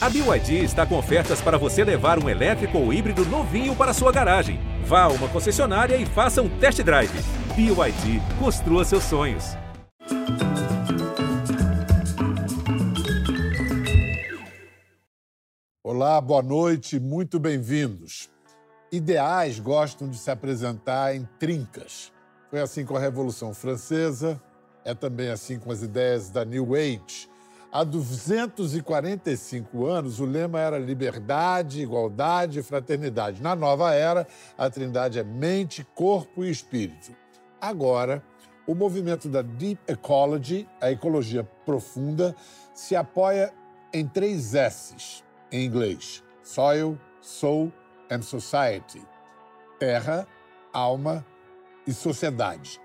A BYD está com ofertas para você levar um elétrico ou híbrido novinho para sua garagem. Vá a uma concessionária e faça um test drive. BYD, construa seus sonhos. Olá, boa noite, muito bem-vindos. Ideais gostam de se apresentar em trincas. Foi assim com a Revolução Francesa, é também assim com as ideias da New Age Há 245 anos, o lema era liberdade, igualdade e fraternidade. Na nova era, a trindade é mente, corpo e espírito. Agora, o movimento da Deep Ecology, a ecologia profunda, se apoia em três S's em inglês: Soil, Soul and Society. Terra, alma e sociedade.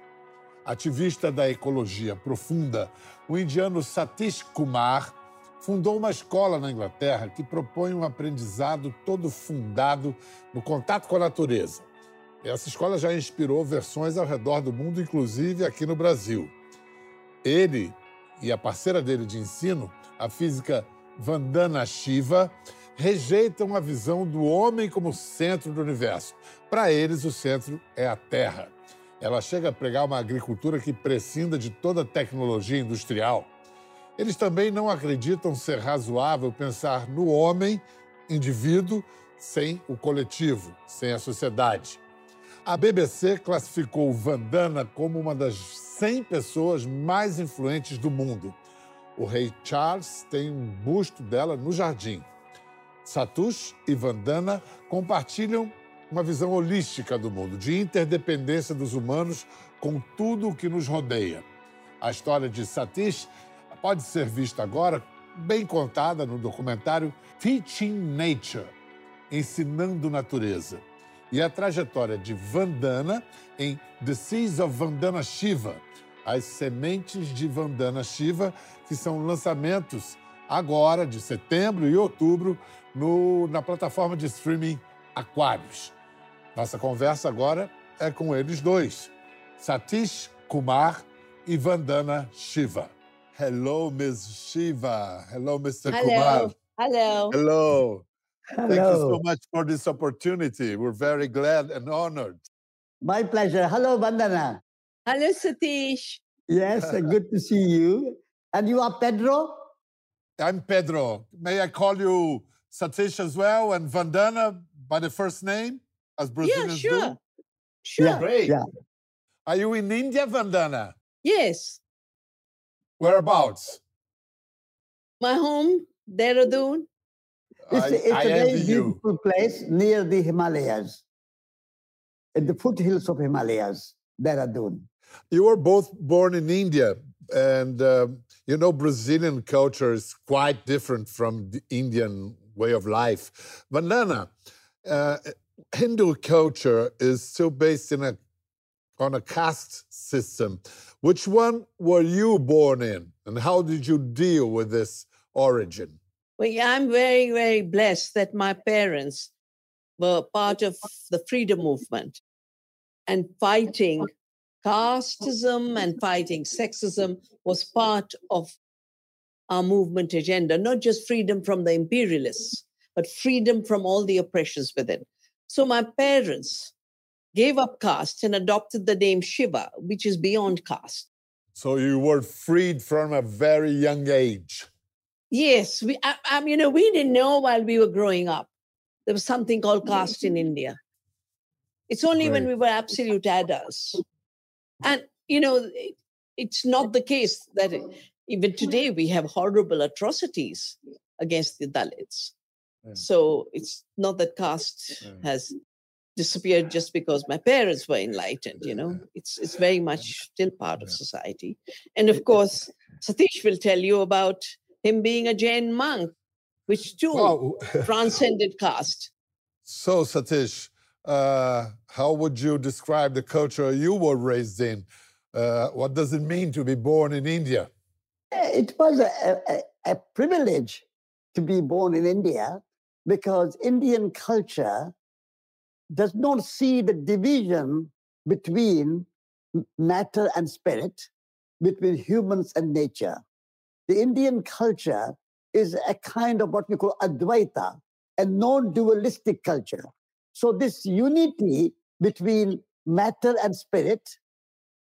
Ativista da ecologia profunda, o indiano Satish Kumar fundou uma escola na Inglaterra que propõe um aprendizado todo fundado no contato com a natureza. Essa escola já inspirou versões ao redor do mundo, inclusive aqui no Brasil. Ele e a parceira dele de ensino, a física Vandana Shiva, rejeitam a visão do homem como centro do universo. Para eles, o centro é a Terra. Ela chega a pregar uma agricultura que prescinda de toda tecnologia industrial. Eles também não acreditam ser razoável pensar no homem, indivíduo, sem o coletivo, sem a sociedade. A BBC classificou Vandana como uma das 100 pessoas mais influentes do mundo. O rei Charles tem um busto dela no jardim. Satush e Vandana compartilham uma visão holística do mundo, de interdependência dos humanos com tudo o que nos rodeia. A história de Satish pode ser vista agora, bem contada no documentário Teaching Nature Ensinando Natureza. E a trajetória de Vandana em The Seeds of Vandana Shiva, As Sementes de Vandana Shiva, que são lançamentos agora, de setembro e outubro, no, na plataforma de streaming Aquários. Nossa conversa agora é com eles dois, Satish Kumar e Vandana Shiva. Hello, Ms. Shiva. Hello, Mr. Hello. Kumar. Hello. Hello. Thank you so Hello. much for this opportunity. We're very glad and honored. My pleasure. Hello, Vandana. Hello, Satish. Yes, uh, good to see you. And you are Pedro? I'm Pedro. May I call you Satish as well and Vandana by the first name, as Yeah, Brazilians sure. do? Sure. Yeah. Great. Yeah. Are you in India, Vandana? Yes. Whereabouts? My home, Dehradun. It's, I, it's I a very envy you. beautiful place near the Himalayas, at the foothills of Himalayas, Dehradun. You were both born in India, and um, you know Brazilian culture is quite different from the Indian way of life. Vandana, uh, Hindu culture is still based in a on a caste system. Which one were you born in, and how did you deal with this origin? Well, yeah, I'm very, very blessed that my parents were part of the freedom movement and fighting casteism and fighting sexism was part of our movement agenda, not just freedom from the imperialists, but freedom from all the oppressions within. So my parents gave up caste and adopted the name Shiva, which is beyond caste. So you were freed from a very young age. Yes, we, I, I, you know, we didn't know while we were growing up. There was something called caste in mm-hmm. India. It's only when we were absolute adults. And, you know, it- it's not the case that it- even today we have horrible atrocities against the Dalits. Yeah. So it's not that caste Yeah. has disappeared just because my parents were enlightened, you know. It's it's very much still part of society. And of course, Satish will tell you about him being a Jain monk, which too Wow. transcended caste. So, Satish, uh, how would you describe the culture you were raised in? Uh, what does it mean to be born in India? Eh, It was a, a, a privilege to be born in India because Indian culture does not see the division between matter and spirit, between humans and nature. The Indian culture is a kind of what we call Advaita, a non dualistic culture. So, this unity between matter and spirit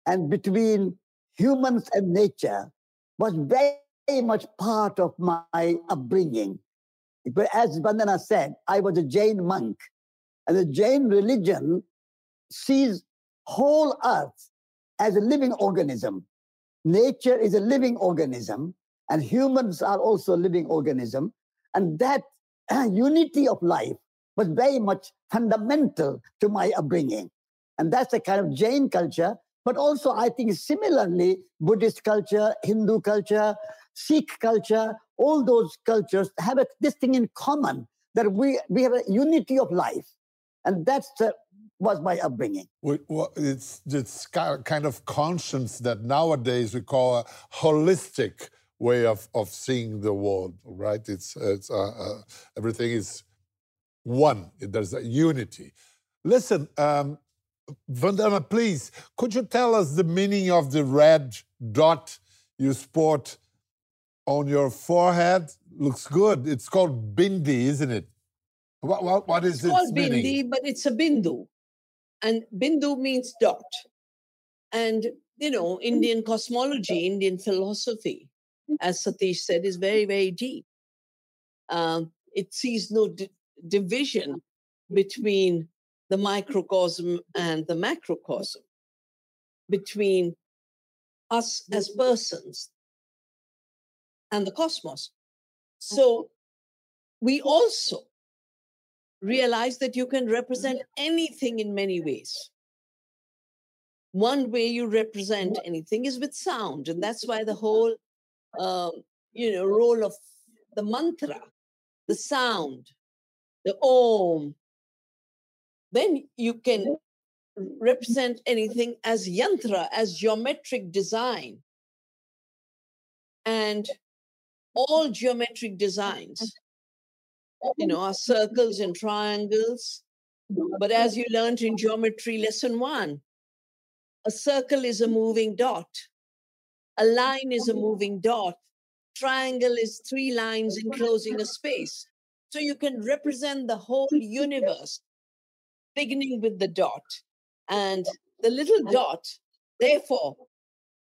and between humans and nature was very much part of my upbringing. But as Vandana said, I was a Jain monk, and the Jain religion sees whole earth as a living organism. Nature is a living organism, and humans are also a living organism. And that unity of life was very much fundamental to my upbringing. And that's the kind of Jain culture. But also, I think similarly, Buddhist culture, Hindu culture, Sikh culture, all those cultures have a, this thing in common that we, we have a unity of life. And that's the, was my upbringing. It's this kind of conscience that nowadays we call a holistic way of, of seeing the world, right? It's, it's uh, uh, everything is one. There's a unity. Listen, um, Vandana, please, could you tell us the meaning of the red dot you sport on your forehead? Looks good. It's called bindi, isn't it? What, what, what is it's its called meaning? bindi, but it's a bindu. And bindu means dot. And, you know, Indian cosmology, Indian philosophy, as Satish said, is very, very deep. Um, it sees no division between the microcosm and the macrocosm, between us as persons and the cosmos. So we also realize that you can represent anything in many ways. One way you represent anything is with sound, and that's why the whole, uh, you know, role of the mantra, the sound, the om. Then you can represent anything as yantra, as geometric design. And all geometric designs you know, are circles and triangles. But as you learned in geometry lesson one, a circle is a moving dot. A line is a moving dot. Triangle is three lines enclosing a space. So you can represent the whole universe, beginning with the dot. And the little dot, therefore,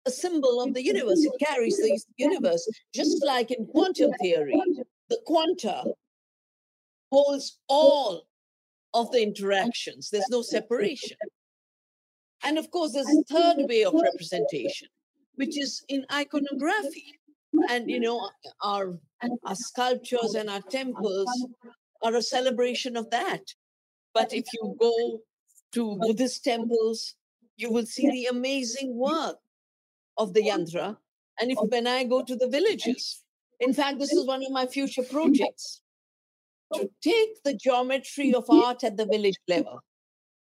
a symbol of the universe. It carries the universe, just like in quantum theory. The quanta holds all of the interactions. There's no separation. And of course, there's a third way of representation, which is in iconography. And you know, our, our sculptures and our temples are a celebration of that. But if you go to Buddhist temples, you will see the amazing work of the yantra. And if when I go to the villages, in fact, this is one of my future projects to take the geometry of art at the village level.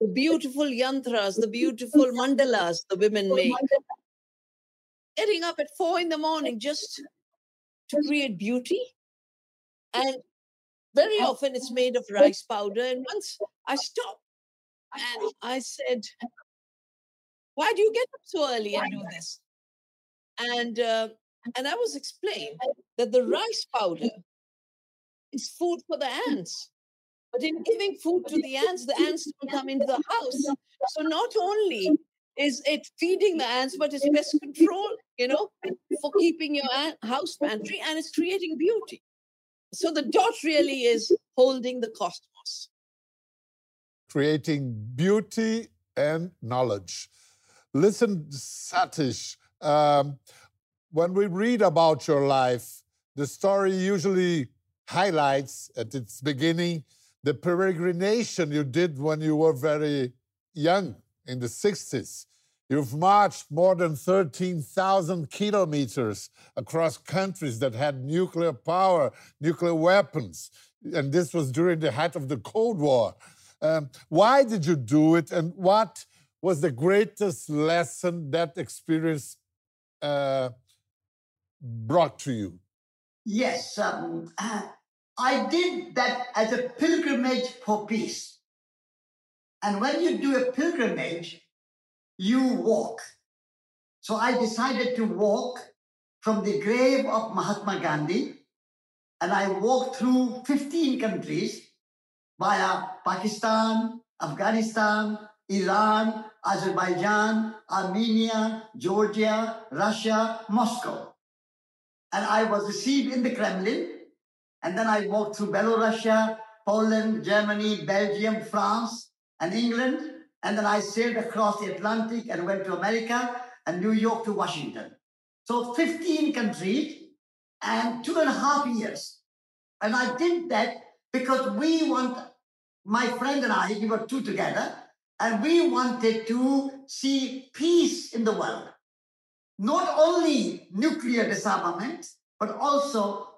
The beautiful yantras, the beautiful mandalas the women make. Getting up at four in the morning just to create beauty. And very often it's made of rice powder. And once I stopped and I said, Why do you get up so early and do this? And uh, and I was explained that the rice powder is food for the ants. But in giving food to the ants, the ants don't come into the house. So not only is it feeding the ants, but it's pest control, you know, for keeping your house pantry and it's creating beauty. So the dot really is holding the cosmos. Creating beauty and knowledge. Listen, Satish, um, when we read about your life, the story usually highlights at its beginning the peregrination you did when you were very young in the 60s. You've marched more than 13,000 kilometers across countries that had nuclear power, nuclear weapons. And this was during the height of the Cold War. Um, why did you do it? And what was the greatest lesson that experience uh, brought to you? Yes, um, I did that as a pilgrimage for peace. And when you do a pilgrimage, you walk. So I decided to walk from the grave of Mahatma Gandhi and I walked through 15 countries via Pakistan, Afghanistan, Iran, Azerbaijan, Armenia, Georgia, Russia, Moscow. And I was received in the Kremlin. And then I walked through Belarus, Poland, Germany, Belgium, France, and England. And then I sailed across the Atlantic and went to America and New York to Washington. So 15 countries and two and a half years. And I did that because we want, my friend and I, we were two together, and we wanted to see peace in the world. Not only nuclear disarmament, but also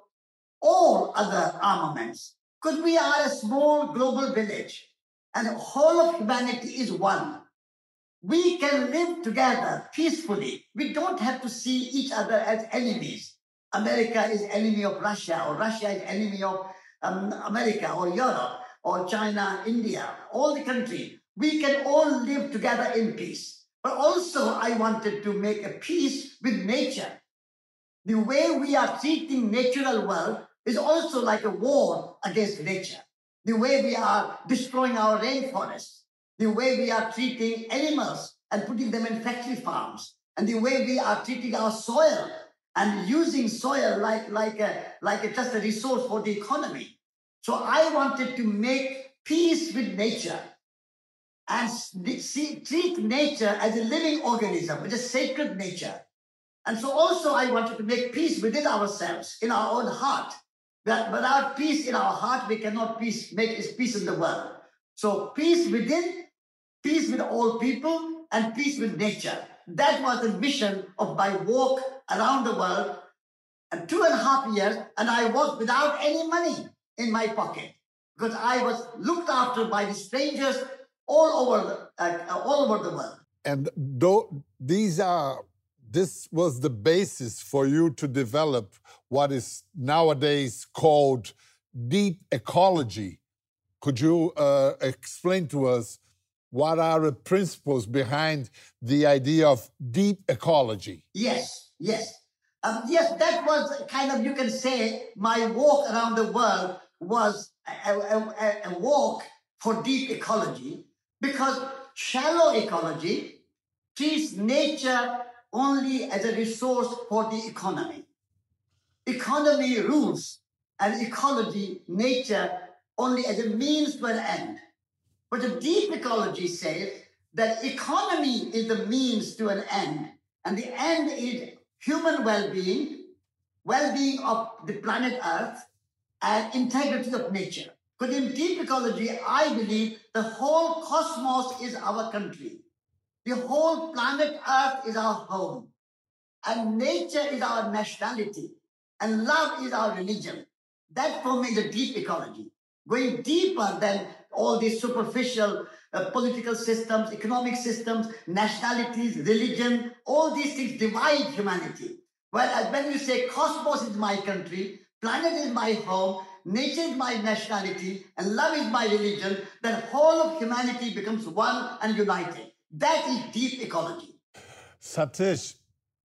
all other armaments. Because we are a small global village and the whole of humanity is one. We can live together peacefully. We don't have to see each other as enemies. America is enemy of Russia, or Russia is enemy of um, America, or Europe, or China, India, all the countries. We can all live together in peace. But also, I wanted to make a peace with nature. The way we are treating natural world is also like a war against nature. The way we are destroying our rainforests, the way we are treating animals and putting them in factory farms, and the way we are treating our soil and using soil like, like, a, like a, just a resource for the economy. So I wanted to make peace with nature and see, treat nature as a living organism, which is sacred nature. And so also I wanted to make peace within ourselves, in our own heart. That without peace in our heart, we cannot peace, make peace in the world. So peace within, peace with all people, and peace with nature. That was the mission of my walk around the world. And two and a half years, and I was without any money in my pocket because I was looked after by the strangers all over the, uh, all over the world. And though these are this was the basis for you to develop what is nowadays called deep ecology. Could you uh, explain to us what are the principles behind the idea of deep ecology? Yes, yes. Um, yes, that was kind of, you can say, my walk around the world was a, a, a walk for deep ecology because shallow ecology treats nature only as a resource for the economy. Economy rules and ecology, nature, only as a means to an end. But the deep ecology says that economy is the means to an end, and the end is human well-being, well-being of the planet Earth, and integrity of nature. Because in deep ecology, I believe the whole cosmos is our country. The whole planet Earth is our home. And nature is our nationality. And love is our religion. That for me is a deep ecology. Going deeper than all these superficial uh, political systems, economic systems, nationalities, religion, all these things divide humanity. Whereas when you say cosmos is my country, planet is my home, nature is my nationality, and love is my religion, then whole of humanity becomes one and united. That is deep ecology. Satish,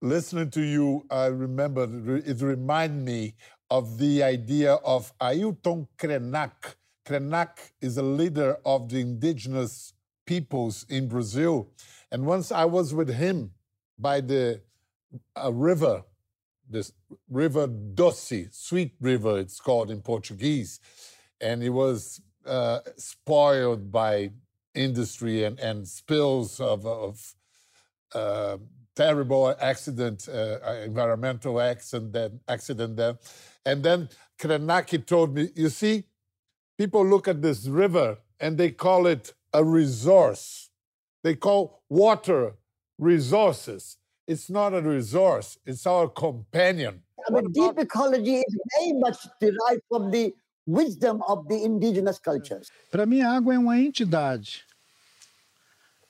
listening to you, I remember it reminded me of the idea of Ailton Krenak. Krenak is a leader of the indigenous peoples in Brazil. And once I was with him by the uh, river, this River Doce, Sweet River, it's called in Portuguese. And it was uh, spoiled by industry and, and spills of, of uh, terrible accident, uh, environmental accident, accident there. And then Krenaki told me, you see, people look at this river and they call it a resource. They call water resources. It's not a resource, it's our companion. I mean, deep ecology is very much derived from the wisdom of the indigenous cultures. Para mim, a água é uma entidade,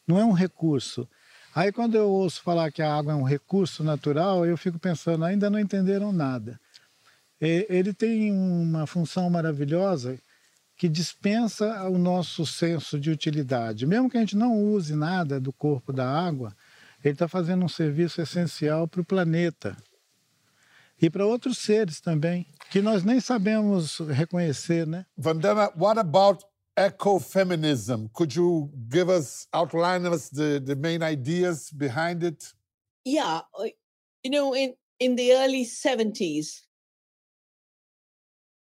não é um recurso. Aí, quando eu ouço falar que a água é um recurso natural, eu fico pensando, ainda não entenderam nada. Ele tem uma função maravilhosa que dispensa o nosso senso de utilidade. Mesmo que a gente não use nada do corpo da água, ele está fazendo um serviço essencial para o planeta. e para outros seres também, que nós nem sabemos reconhecer, né? Vandana, what about ecofeminism? Could you give us, outline us the, the main ideas behind it? Yeah, you know, in, in the early 70s,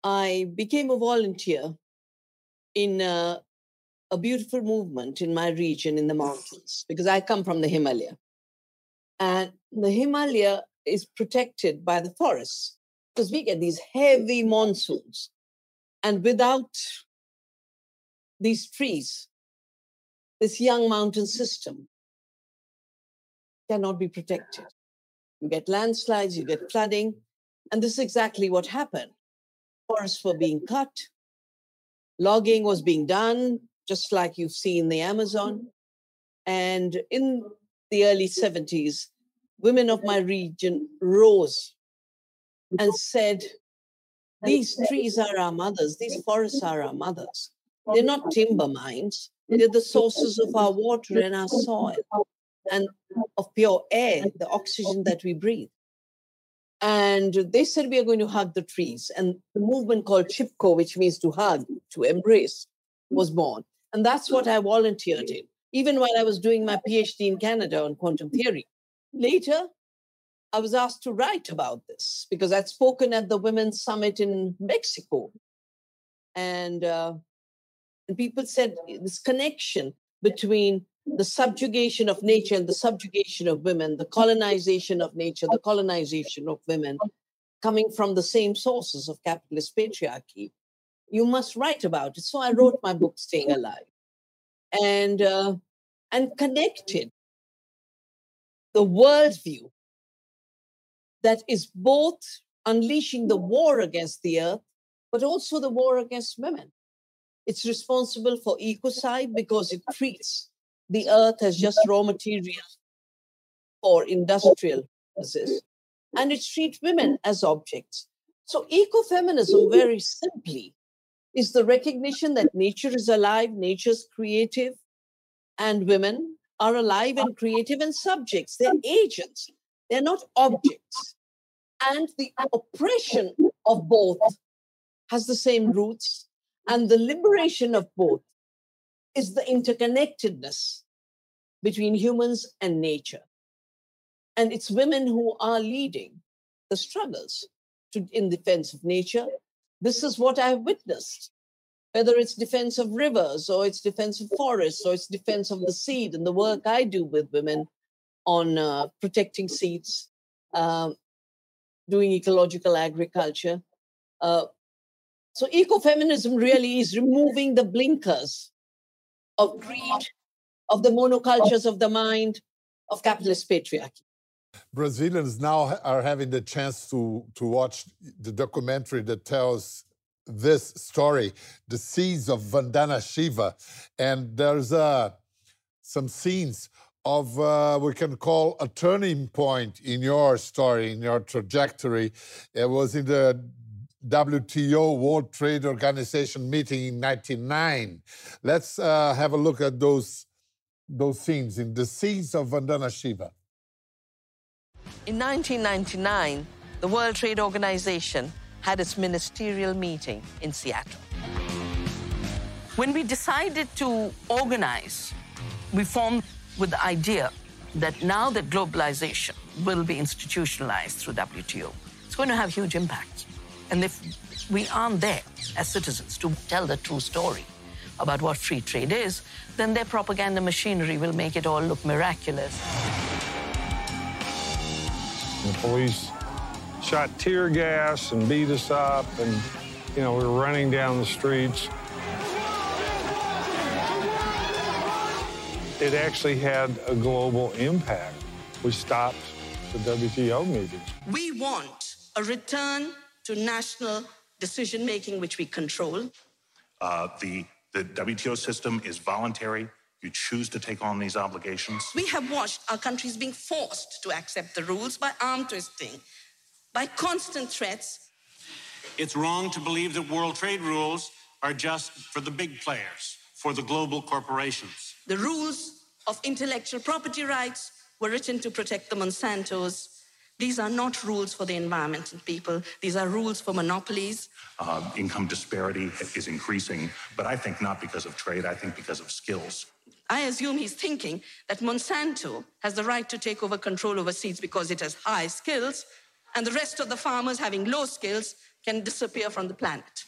I became a volunteer in a, a beautiful movement in my region in the mountains because I come from the Himalaya. And the Himalaya is protected by the forests because we get these heavy monsoons. And without these trees, this young mountain system cannot be protected. You get landslides, you get flooding. And this is exactly what happened. Forests were being cut, logging was being done, just like you've seen the Amazon. And in the early 70s, women of my region rose and said, These trees are our mothers, these forests are our mothers. They're not timber mines, they're the sources of our water and our soil and of pure air, the oxygen that we breathe. And they said we are going to hug the trees. And the movement called Chipko, which means to hug, to embrace, was born. And that's what I volunteered in, even while I was doing my PhD in Canada on quantum theory. Later, I was asked to write about this because I'd spoken at the Women's Summit in Mexico. And, uh, and people said this connection between the subjugation of nature and the subjugation of women, the colonization of nature, the colonization of women, coming from the same sources of capitalist patriarchy. You must write about it. So I wrote my book, Staying Alive, and uh, and connected the worldview that is both unleashing the war against the earth, but also the war against women. It's responsible for ecocide because it treats the earth as just raw material for industrial purposes, and it treats women as objects. So, ecofeminism, very simply, is the recognition that nature is alive, nature's creative, and women are alive and creative and subjects. They're agents, they're not objects. And the oppression of both has the same roots, and the liberation of both is the interconnectedness between humans and nature. And it's women who are leading the struggles to, in defense of nature. This is what I've witnessed, whether it's defense of rivers or it's defense of forests or it's defense of the seed and the work I do with women on uh, protecting seeds, um, doing ecological agriculture. Uh, so ecofeminism really is removing the blinkers of greed, of the monocultures of the mind, of capitalist patriarchy. Brazilians now are having the chance to, to watch the documentary that tells this story, The Seeds of Vandana Shiva. And there's uh, some scenes of, uh, we can call a turning point in your story, in your trajectory. It was in the WTO, World Trade Organization meeting in 99. Let's uh, have a look at those, those scenes in the scenes of Vandana Shiva. In 1999, the World Trade Organization had its ministerial meeting in Seattle. When we decided to organize, we formed with the idea that now that globalization will be institutionalized through WTO, it's going to have huge impact. And if we aren't there as citizens to tell the true story about what free trade is, then their propaganda machinery will make it all look miraculous. The police shot tear gas and beat us up, and, you know, we were running down the streets. It actually had a global impact. We stopped the WTO meetings. We want a return to national decision making, which we control. Uh, the, the WTO system is voluntary. You choose to take on these obligations. We have watched our countries being forced to accept the rules by arm twisting, by constant threats. It's wrong to believe that world trade rules are just for the big players, for the global corporations. The rules of intellectual property rights were written to protect the Monsantos, These are not rules for the environment and people. These are rules for monopolies. Uh, income disparity is increasing, but I think not because of trade, I think because of skills. I assume he's thinking that Monsanto has the right to take over control over seeds because it has high skills, and the rest of the farmers having low skills can disappear from the planet.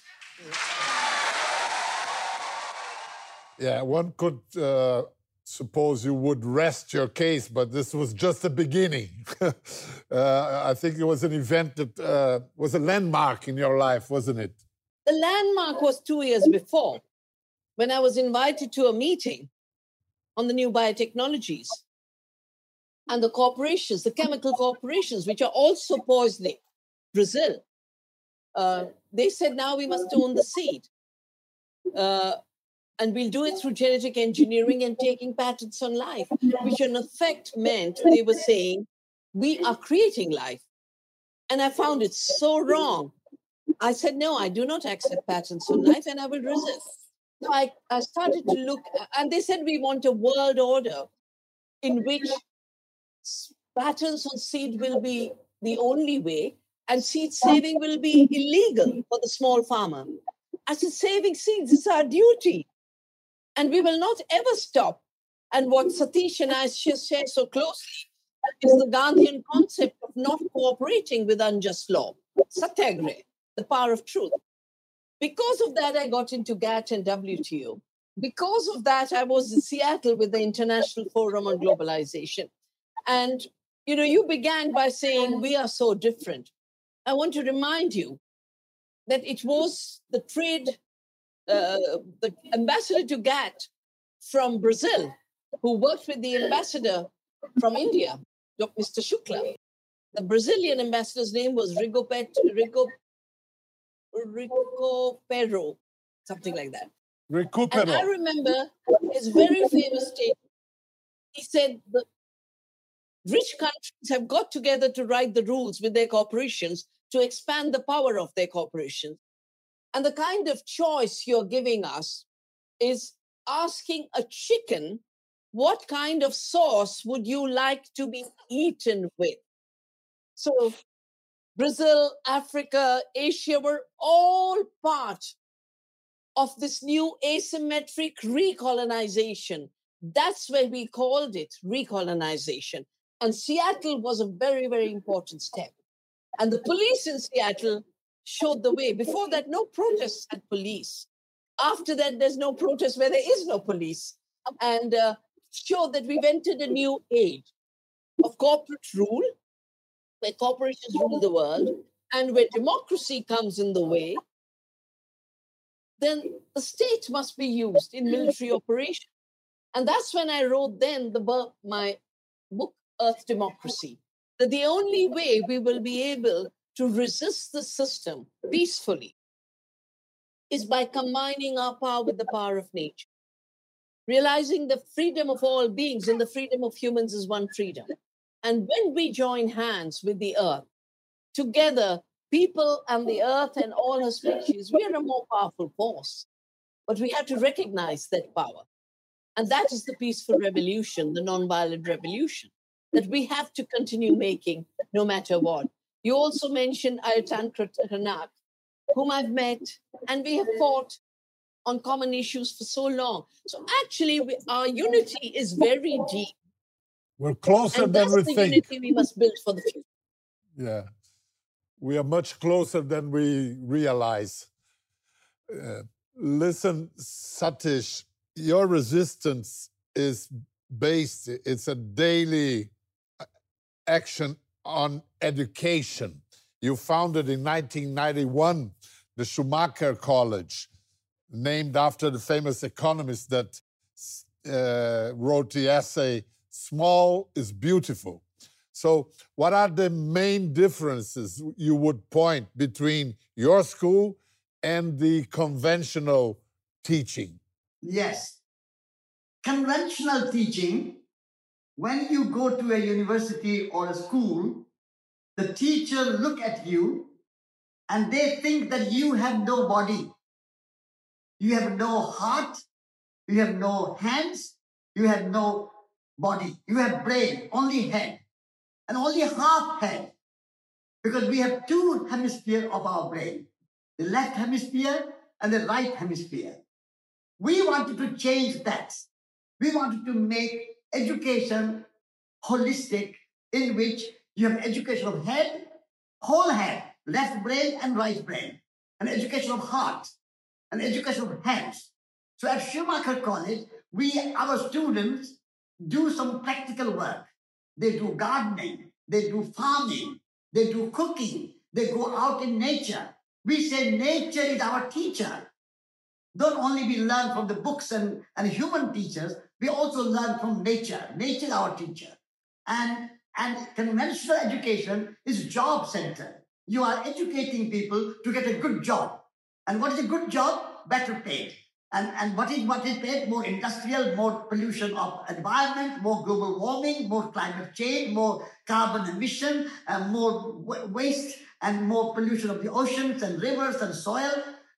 Yeah, one could uh, suppose you would rest your case, but this was just the beginning. uh, I think it was an event that uh, was a landmark in your life, wasn't it? The landmark was two years before when I was invited to a meeting on the new biotechnologies and the corporations, the chemical corporations, which are also poisoning Brazil. Uh, they said now we must own the seed. Uh, and we'll do it through genetic engineering and taking patents on life, which in effect meant they were saying, we are creating life. And I found it so wrong. I said, no, I do not accept patents on life and I will resist. So I, I started to look, uh, and they said we want a world order in which patents on seed will be the only way and seed saving will be illegal for the small farmer. I said, saving seeds is our duty. And we will not ever stop. And what Satish and I share so closely is the Gandhian concept of not cooperating with unjust law, satyagraha, the power of truth. Because of that, I got into GATT and WTO. Because of that, I was in Seattle with the International Forum on Globalization. And you know, you began by saying we are so different. I want to remind you that it was the trade uh, the ambassador to GATT from Brazil, who worked with the ambassador from India, Mr. Shukla. The Brazilian ambassador's name was Rigo, Pet, Rigo, Rigo Pero, something like that. Ricupero. And I remember his very famous statement. He said the rich countries have got together to write the rules with their corporations to expand the power of their corporations. And the kind of choice you're giving us is asking a chicken, what kind of sauce would you like to be eaten with? So, Brazil, Africa, Asia were all part of this new asymmetric recolonization. That's why we called it recolonization. And Seattle was a very, very important step. And the police in Seattle showed the way. Before that, no protests at police. After that, there's no protest where there is no police. And uh, showed that we've entered a new age of corporate rule, where corporations rule the world, and where democracy comes in the way, then the state must be used in military operation. And that's when I wrote then the my book, Earth Democracy, that the only way we will be able to resist the system peacefully is by combining our power with the power of nature. Realizing the freedom of all beings and the freedom of humans is one freedom. And when we join hands with the earth, together, people and the earth and all her species, we are a more powerful force. But we have to recognize that power. And that is the peaceful revolution, the nonviolent revolution that we have to continue making no matter what. You also mentioned Ailton Krenak, whom I've met, and we have fought on common issues for so long. So actually, we, our unity is very deep. We're closer and than that's we the think. unity we must build for the future. Yeah, we are much closer than we realize. Uh, listen, Satish, your resistance is based, it's a daily uh, action on education. You founded in 1991 the Schumacher College, named after the famous economist that uh, wrote the essay, Small is Beautiful. So, what are the main differences you would point between your school and the conventional teaching? Yes. Conventional teaching when you go to a university or a school, the teacher look at you and they think that you have no body. You have no heart. You have no hands. You have no body. You have brain, only head. And only half head. because we have two hemispheres of our brain, the left hemisphere and the right hemisphere. We wanted to change that. We wanted to make education holistic in which you have education of head, whole head, left brain and right brain, an education of heart, an education of hands. So at Schumacher College, we, our students do some practical work. They do gardening, they do farming, they do cooking, they go out in nature. We say nature is our teacher. Don't only we learn from the books and, and human teachers, we also learn from nature. Nature is our teacher. And, and conventional education is job centered. You are educating people to get a good job. And what is a good job? Better paid. And, and what is what is paid? More industrial, more pollution of environment, more global warming, more climate change, more carbon emission, and more waste and more pollution of the oceans and rivers and soil.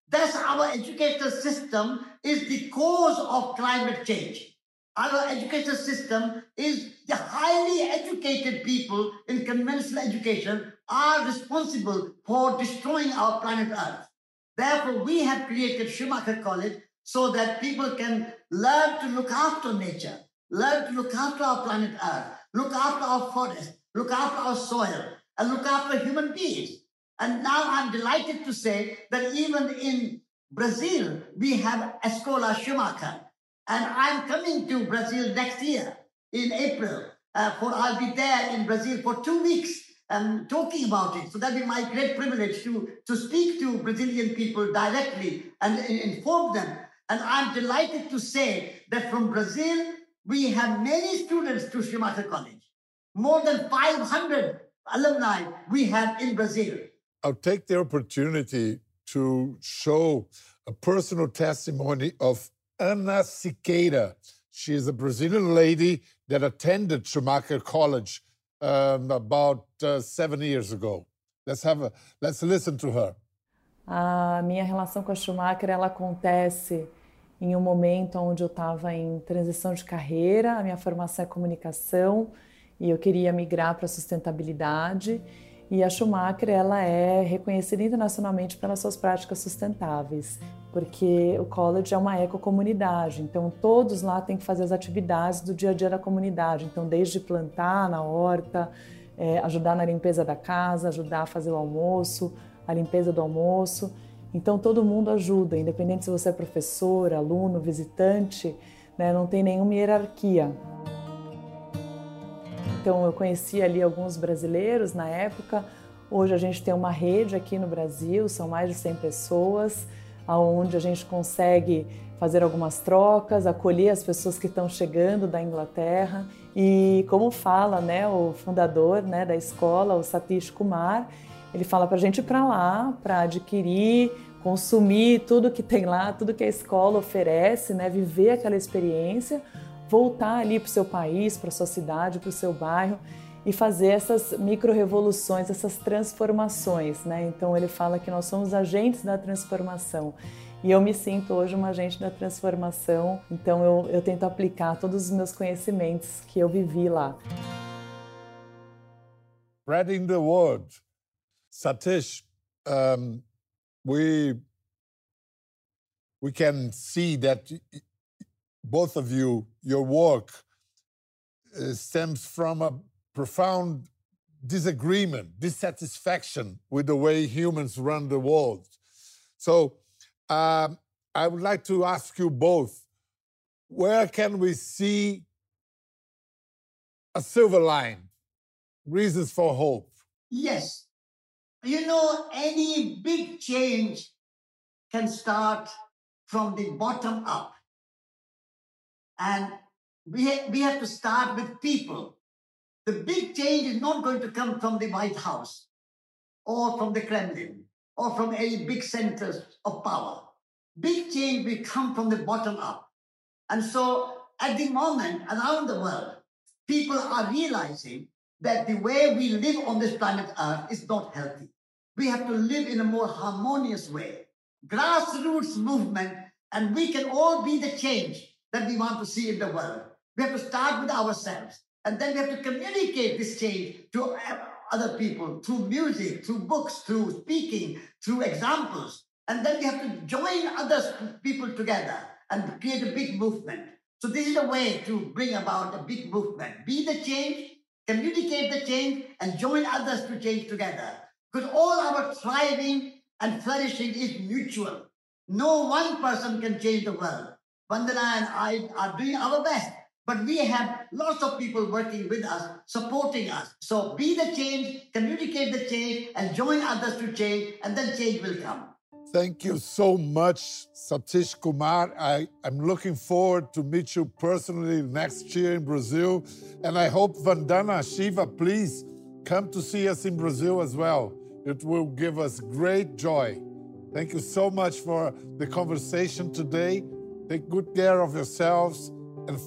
Thus, our educational system is the cause of climate change. Our educational system is the highly educated people in conventional education are responsible for destroying our planet Earth. Therefore, we have created Schumacher College so that people can learn to look after nature, learn to look after our planet Earth, look after our forest, look after our soil, and look after human beings. And now I'm delighted to say that even in Brazil, we have Escola Schumacher. And I'm coming to Brazil next year in April, uh, for I'll be there in Brazil for two weeks and talking about it. So that'll be my great privilege to, to speak to Brazilian people directly and inform them and I'm delighted to say that from Brazil, we have many students to Schumacher College. More than 500 alumni we have in Brazil. I'll take the opportunity to show a personal testimony of Ana Siqueira. She is a Brazilian lady that attended Schumacher College um, about uh, seven years ago. Let's have a let's listen to her. A minha relação com a Schumacher ela acontece em um momento onde eu estava em transição de carreira, a minha formação é comunicação e eu queria migrar para sustentabilidade. E a Schumacher ela é reconhecida internacionalmente pelas suas práticas sustentáveis, porque o college é uma ecocomunidade, então todos lá têm que fazer as atividades do dia a dia da comunidade, então desde plantar na horta, é, ajudar na limpeza da casa, ajudar a fazer o almoço, a limpeza do almoço. Então todo mundo ajuda, independente se você é professor, aluno, visitante, né, não tem nenhuma hierarquia. Então eu conheci ali alguns brasileiros na época. Hoje a gente tem uma rede aqui no Brasil, são mais de 100 pessoas, aonde a gente consegue fazer algumas trocas, acolher as pessoas que estão chegando da Inglaterra e como fala, né, o fundador, né, da escola, o Satish Kumar, ele fala para a gente ir para lá, para adquirir, consumir tudo que tem lá, tudo que a escola oferece, né? viver aquela experiência, voltar ali para o seu país, para sua cidade, para o seu bairro e fazer essas micro-revoluções, essas transformações. Né? Então ele fala que nós somos agentes da transformação. E eu me sinto hoje uma agente da transformação, então eu, eu tento aplicar todos os meus conhecimentos que eu vivi lá. Spreading the word. Satish, um, we we can see that both of you, your work uh, stems from a profound disagreement, dissatisfaction with the way humans run the world. So, um, I would like to ask you both where can we see a silver line, reasons for hope? Yes, you know, any big change can start from the bottom up. And we, we have to start with people. The big change is not going to come from the White House or from the Kremlin or from any big centers of power. Big change will come from the bottom up. And so at the moment around the world, people are realizing that the way we live on this planet Earth is not healthy. We have to live in a more harmonious way. Grassroots movement, and we can all be the change that we want to see in the world. We have to start with ourselves, and then we have to communicate this change to uh, other people through music, through books, through speaking, through examples. And then we have to join other people together and create a big movement. So this is a way to bring about a big movement. Be the change, communicate the change, and join others to change together. Because all our thriving and flourishing is mutual. No one person can change the world. Vandana and I are doing our best. But we have lots of people working with us, supporting us. So be the change, communicate the change, and join others to change, and then change will come. Thank you so much, Satish Kumar. I, am looking forward to meet you personally next year in Brazil. And I hope Vandana Shiva, please come to see us in Brazil as well. It will give us great joy. Thank you so much for the conversation today. Take good care of yourselves and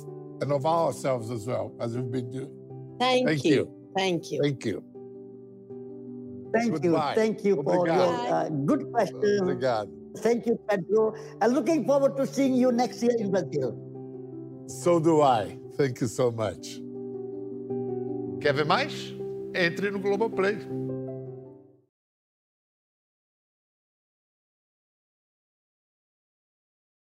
and of ourselves as well, as we've been doing. Thank, Thank you. you. Thank you. Thank you. Thank Goodbye. you. Thank you for your uh, good question. Obrigado. Thank you, Pedro. And looking forward to seeing you next year in Brazil. So do I. Thank you so much. Quer ver mais? Entre no Globoplay.